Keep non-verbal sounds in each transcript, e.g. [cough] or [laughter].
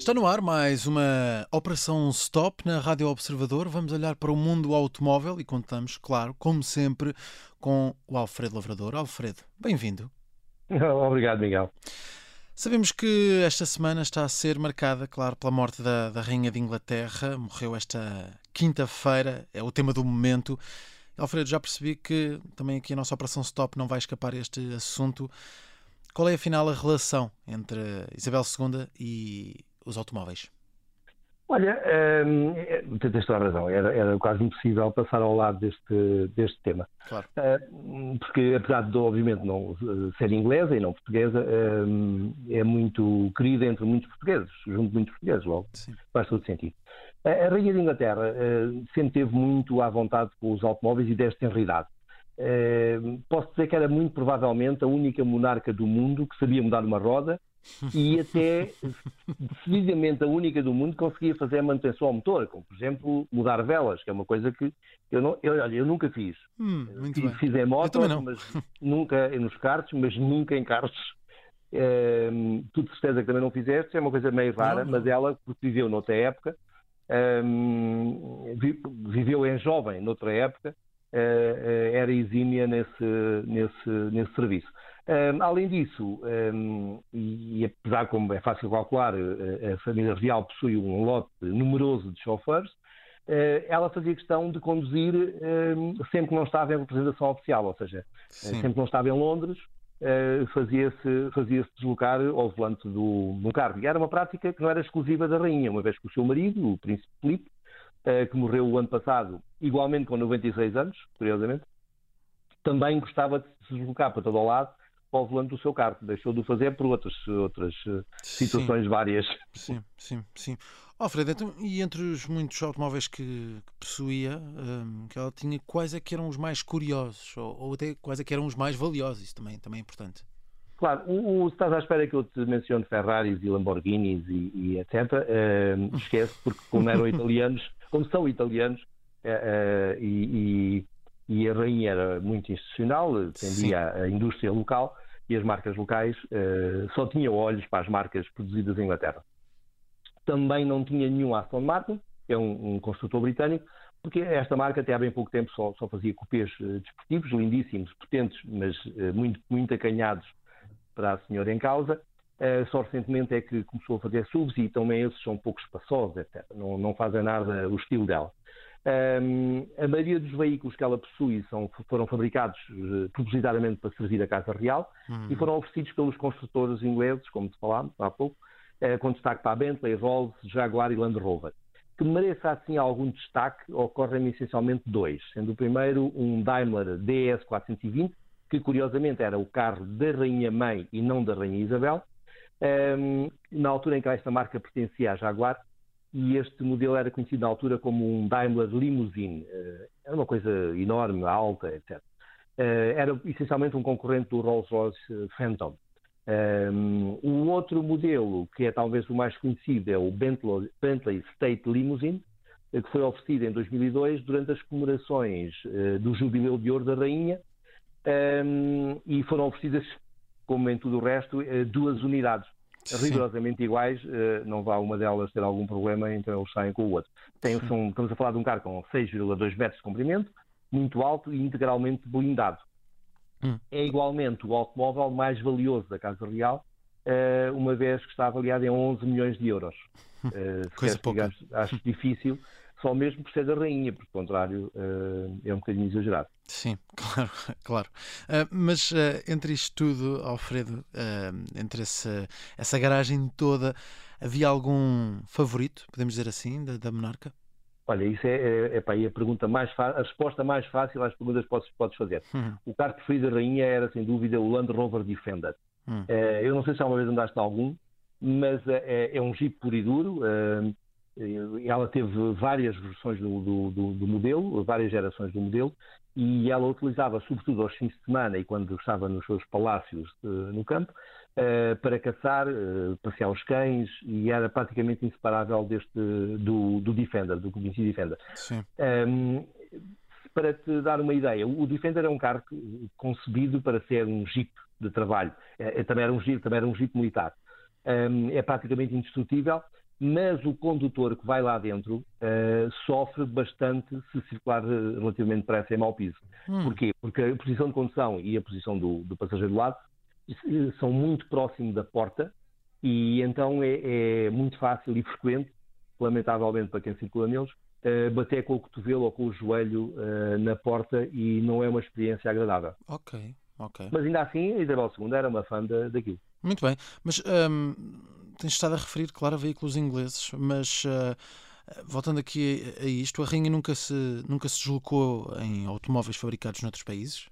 Está no ar mais uma Operação Stop na Rádio Observador. Vamos olhar para o mundo automóvel e contamos, claro, como sempre, com o Alfredo Lavrador. Alfredo, bem-vindo. [laughs] Obrigado, Miguel. Sabemos que esta semana está a ser marcada, claro, pela morte da, da Rainha de Inglaterra. Morreu esta quinta-feira, é o tema do momento. Alfredo, já percebi que também aqui a nossa Operação Stop não vai escapar este assunto. Qual é afinal a relação entre Isabel II e os automóveis? Olha, hum, tens toda a razão, era, era, quase impossível passar ao lado deste, deste tema. Claro. Uh, porque, apesar de, obviamente, não ser inglesa e não portuguesa, uh, é muito querida entre muitos portugueses, junto de muitos portugueses, logo. Sim. Faz todo sentido. A, a Rainha de Inglaterra uh, sempre teve muito à vontade com os automóveis e desta tenridade. posso dizer que era muito provavelmente a única monarca do mundo que sabia mudar uma roda e até decididamente a única do mundo que conseguia fazer a manutenção ao motor, como por exemplo mudar velas, que é uma coisa que eu, não, eu, eu nunca fiz. Hum, fiz, fiz em moto, mas nunca nos karts, mas nunca em carros. Um, tu de certeza que também não fizeste, é uma coisa meio rara, não, não. mas ela, porque viveu noutra época, um, viveu em jovem noutra época, uh, uh, era exímia nesse, nesse, nesse serviço. Um, além disso, um, e, e, apesar como é fácil calcular, a, a família real possui um lote numeroso de chauffeurs, uh, ela fazia questão de conduzir um, sempre que não estava em representação oficial, ou seja, Sim. sempre que não estava em Londres, uh, fazia-se fazia deslocar ao volante do, do carro. E era uma prática que não era exclusiva da rainha, uma vez que o seu marido, o príncipe Filipe, uh, que morreu o ano passado, igualmente com 96 anos, curiosamente, também gostava de se deslocar para todo o lado ao volante do seu carro. Deixou de o fazer por outras, outras eh, situações sim. várias. Sim, sim, sim. Alfredo, então, e entre os muitos automóveis que, que possuía, um, que ela tinha, quais é que eram os mais curiosos? Ou, ou, até quais é que eram os mais valiosos? Isso também, também é importante. Claro, o, o, estás à espera que eu te mencione Ferraris e Lamborghinis e, e etc. Uh, esquece, porque como eram [laughs] italianos, como são italianos, uh, uh, e, e, a rainha era muito institucional, atendia a indústria local, e as marcas locais uh, só tinham olhos para as marcas produzidas em Inglaterra. Também não tinha nenhum Aston Martin, é um, um construtor britânico, porque esta marca até há bem pouco tempo só, só fazia cupês uh, desportivos, lindíssimos, potentes, mas uh, muito, muito acanhados para a senhora em causa. Uh, só recentemente é que começou a fazer SUVs e também esses são pouco espaçosos, etc. Não, não fazem nada o estilo dela. Um, a maioria dos veículos que ela possui são, foram fabricados uh, propositadamente para servir a Casa Real uhum. e foram oferecidos pelos construtores ingleses, como falámos há pouco, uh, com destaque para a Bentley, Rolls, Jaguar e Land Rover. Que mereça assim algum destaque, ocorrem essencialmente dois, sendo o primeiro um Daimler DS420, que curiosamente era o carro da Rainha Mãe e não da Rainha Isabel, um, na altura em que esta marca pertencia à Jaguar, e este modelo era conhecido na altura como um Daimler Limousine. Eh, era uma coisa enorme, alta, etc. Eh, era essencialmente um concorrente do Rolls-Royce eh, Phantom. O outro modelo, que é talvez o mais conhecido, é o Bentley, State Limousine, que foi oferecido em 2002 durante as comemorações do Jubileu de Ouro da Rainha e foram oferecidas, como em tudo o resto, duas unidades rigorosamente iguais, eh, não vá uma delas ter algum problema, então eles saem com o outro. Tem, são, estamos a falar de um carro com 6,2 metros de comprimento, muito alto e integralmente blindado. Hum. É igualmente o automóvel mais valioso da Casa Real, eh, uma vez que está avaliado em 11 milhões de euros. Uh, [laughs] Coisa pouca. Acho, acho difícil só mesmo por ser da rainha, por contrário, é um bocadinho exagerado. Sim, [laughs] claro, claro. Uh, mas uh, entre isto tudo, Alfredo, entre essa, essa garagem toda, havia algum favorito, podemos dizer assim, da, da monarca? Olha, isso é, é, é pá, a pergunta mais a resposta mais fácil às perguntas que podes, podes fazer. Uhum. O carro preferido da rainha era, sem dúvida, o Land Rover Defender. Uhum. eu não sei se alguma vez andaste algum, mas é, é um Jeep puro e duro. Ela teve várias versões do, do, do, do, modelo, várias gerações do modelo, e ela utilizava, sobretudo aos fins de semana e quando estava nos seus palácios uh, no campo, uh, para caçar, uh, passear os cães, e era praticamente inseparável deste, do, do Defender, do conhecido Defender. Sim. Um, para te dar uma ideia, o Defender é um carro concebido para ser um jeep de trabalho. É, também, era um jeep, também era um jeep militar. Um, é praticamente indestrutível mas o condutor que vai lá dentro uh, sofre bastante se circular relativamente depressa em mau piso. Hum. Porquê? Porque a posição de condução e a posição do, do passageiro do lado são muito próximos da porta e então é, é, muito fácil e frequente, lamentavelmente para quem circula neles, uh, bater com o cotovelo ou com o joelho uh, na porta e não é uma experiência agradável. Ok, ok. Mas ainda assim, a Isabel II era uma fã da, daquilo. Muito bem, mas um, tens estado a referir, claro, a veículos ingleses, mas uh, voltando aqui a, a, isto, a Rainha nunca se, nunca se deslocou em automóveis fabricados noutros países?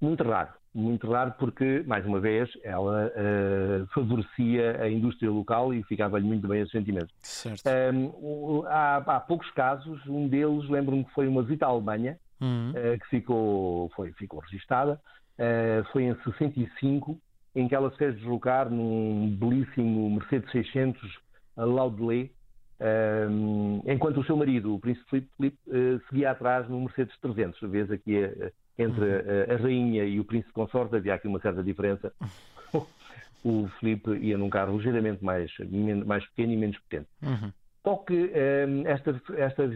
Muito raro, muito raro porque, mais uma vez, ela uh, favorecia a indústria local e ficava-lhe muito bem os sentimentos. Certo. Um, há, há, poucos casos, um deles lembro-me que foi uma visita à Alemanha, uhum. uh, que ficou, foi, ficou registada, uh, foi em 65, em que ela se fez deslocar num belíssimo Mercedes 600 Laudelet, um, enquanto o seu marido, o príncipe Filipe, Filipe seguia atrás no Mercedes 300. Vês aqui a, entre a, a, rainha e o príncipe consorte havia aqui uma certa diferença. [laughs] o Filipe ia num carro ligeiramente mais, mais pequeno e menos potente. Uhum. Só que um, esta, esta,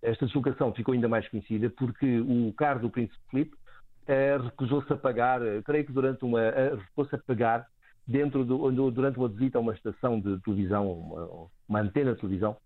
esta deslocação ficou ainda mais conhecida porque o carro do príncipe Filipe uh, recusou-se a pagar, creio que durante uma. Uh, recusou-se a pagar dentro do, durante uma visita a uma estação de televisão, uma, uma antena de televisão,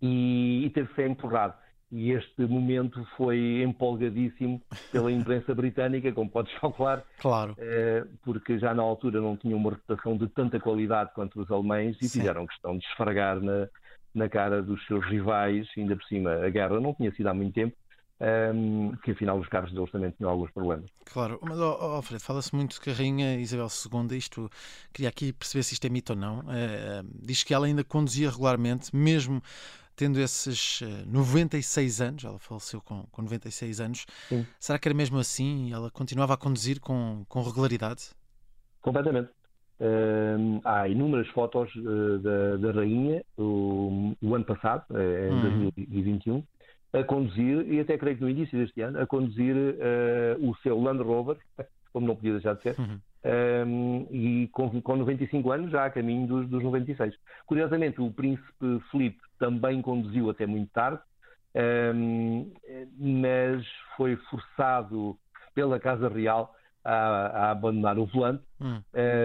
e, e teve que ser empurrado e este momento foi empolgadíssimo pela imprensa britânica, como podes [laughs] calcular. Claro. Eh, porque já na altura não tinham uma reputação de tanta qualidade quanto os alemães e Sim. fizeram questão de esfregar na, na cara dos seus rivais, ainda por cima a guerra não tinha sido há muito tempo. Um, que afinal os carros deles também tinham alguns problemas. Claro, mas oh, Alfredo, fala-se muito que a Rainha Isabel II, isto, queria aqui perceber se isto é mito ou não, uh, diz que ela ainda conduzia regularmente, mesmo tendo esses 96 eh, anos, ela faleceu com, com 96 anos, Sim. será que era mesmo assim? Ela continuava a conduzir com, com regularidade? Completamente. Uh, há inúmeras fotos uh, da, da, rainha o, o, ano passado, uh, em hum. 2021, a conduzir, e até creio que no início deste ano, a conduzir o seu Land Rover, [laughs] como não podia deixar de ser, uhum um, e com, com 95 anos já a caminho dos, dos 96. Curiosamente, o príncipe Felipe também conduziu até muito tarde, um, mas foi forçado pela Casa Real a, a abandonar o volante, hum.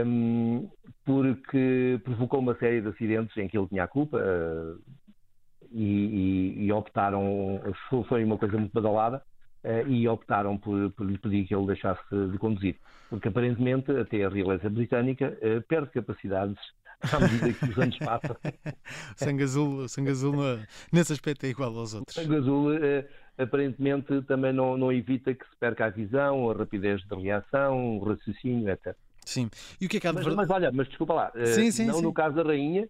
um, porque provocou uma série de acidentes em que ele tinha a culpa. Uh, e, e, e, optaram, foi uma coisa muito badalada, uh, e optaram por, por lhe pedir que ele deixasse de conduzir porque aparentemente até a realeza britânica uh, perde capacidades à medida que os anos passam. [laughs] o sangue azul, o sangue azul nesse aspecto é igual aos outros. O sangue azul uh, aparentemente também não, não, evita que se perca a visão, a rapidez de reação, o raciocínio, etc. Sim. E o que é que há de mas, mas olha, mas desculpa lá, sim, sim, não sim. no caso da rainha,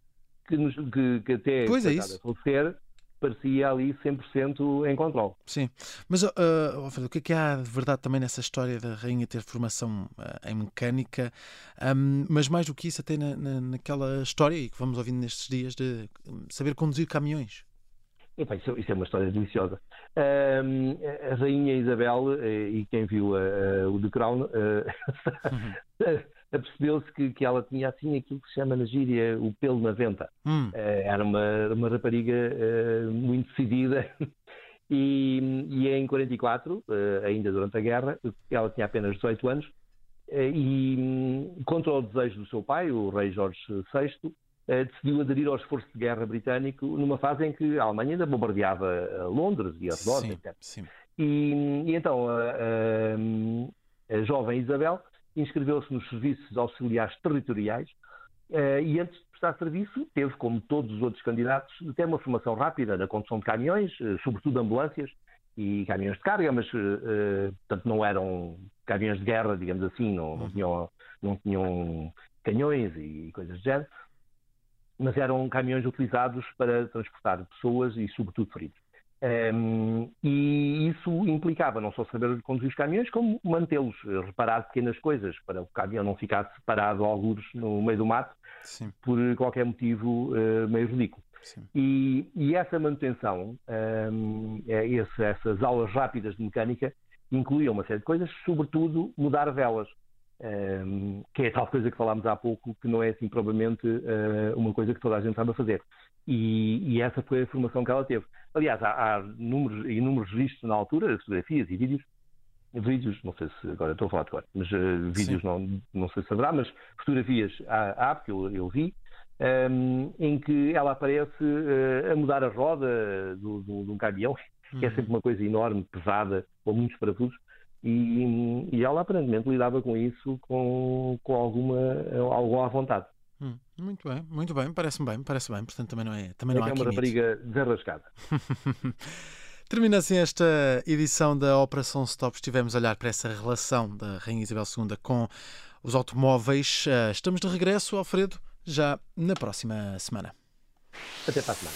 que, nos, que, que até pois é isso. falecer, parecia ali 100% em controle. Sim, mas uh, Alfredo, o que é que há de verdade também nessa história da rainha ter formação uh, em mecânica, um, mas mais do que isso até na, na, naquela história e que vamos ouvindo nestes dias de saber conduzir caminhões? Epa, isso, isso, é uma história deliciosa. Um, a Rainha Isabel, eh, e quem viu uh, o The Crown, uh, uhum. [laughs] apercebeu-se que, que ela tinha assim aquilo que se chama na gíria o pelo na venta. Hum. Uh, era uma, uma rapariga uh, muito decidida. [laughs] e, e em 44, uh, ainda durante a guerra, ela tinha apenas 18 anos, e contra o desejo do seu pai, o rei Jorge VI, decidiu aderir ao esforço de guerra britânico numa fase em que a Alemanha ainda bombardeava Londres e arredores, etc. Sim. E, e, então a, a, a jovem Isabel inscreveu-se nos serviços auxiliares territoriais uh, e antes de prestar serviço teve, como todos os outros candidatos, até uma formação rápida na condução de caminhões, uh, sobretudo ambulâncias e caminhões de carga, mas uh, portanto não eram caminhões de guerra, digamos assim, não, não, tinham, não tinham canhões e coisas do género, mas eram caminhões utilizados para transportar pessoas e sobretudo feridos. Um, e isso implicava não só saber conduzir os caminhões, como mantê-los, reparar pequenas coisas, para o caminhão não ficar separado a alguns no meio do mato, Sim. por qualquer motivo uh, meio ridículo. E, e, essa manutenção, um, é esse, essas aulas rápidas de mecânica, incluíam uma série de coisas, sobretudo mudar velas. Um, que é a tal coisa que falámos há pouco, que não é assim provavelmente uh, uma coisa que toda a gente sabe fazer. E, e, essa foi a formação que ela teve. Aliás, há, há números, inúmeros registros na altura, fotografias e vídeos, vídeos, não sei se agora estou a falar de agora, mas uh, vídeos não, não sei se saberá, mas fotografias há, há porque eu, eu vi, um, em que ela aparece uh, a mudar a roda do, do, de um caminhão, que é sempre uma coisa enorme, pesada, com muitos parafusos, e, e ela aparentemente lidava com isso com, com alguma, algo à vontade. Hum, muito bem, muito bem, parece-me bem, parece bem, portanto também não é. Também é não há é uma rapariga desarrascada. [laughs] Termina assim esta edição da Operação Stop. Estivemos a olhar para essa relação da Rainha Isabel II com os automóveis. Eh, estamos de regresso, Alfredo, já na próxima semana. Até para a semana.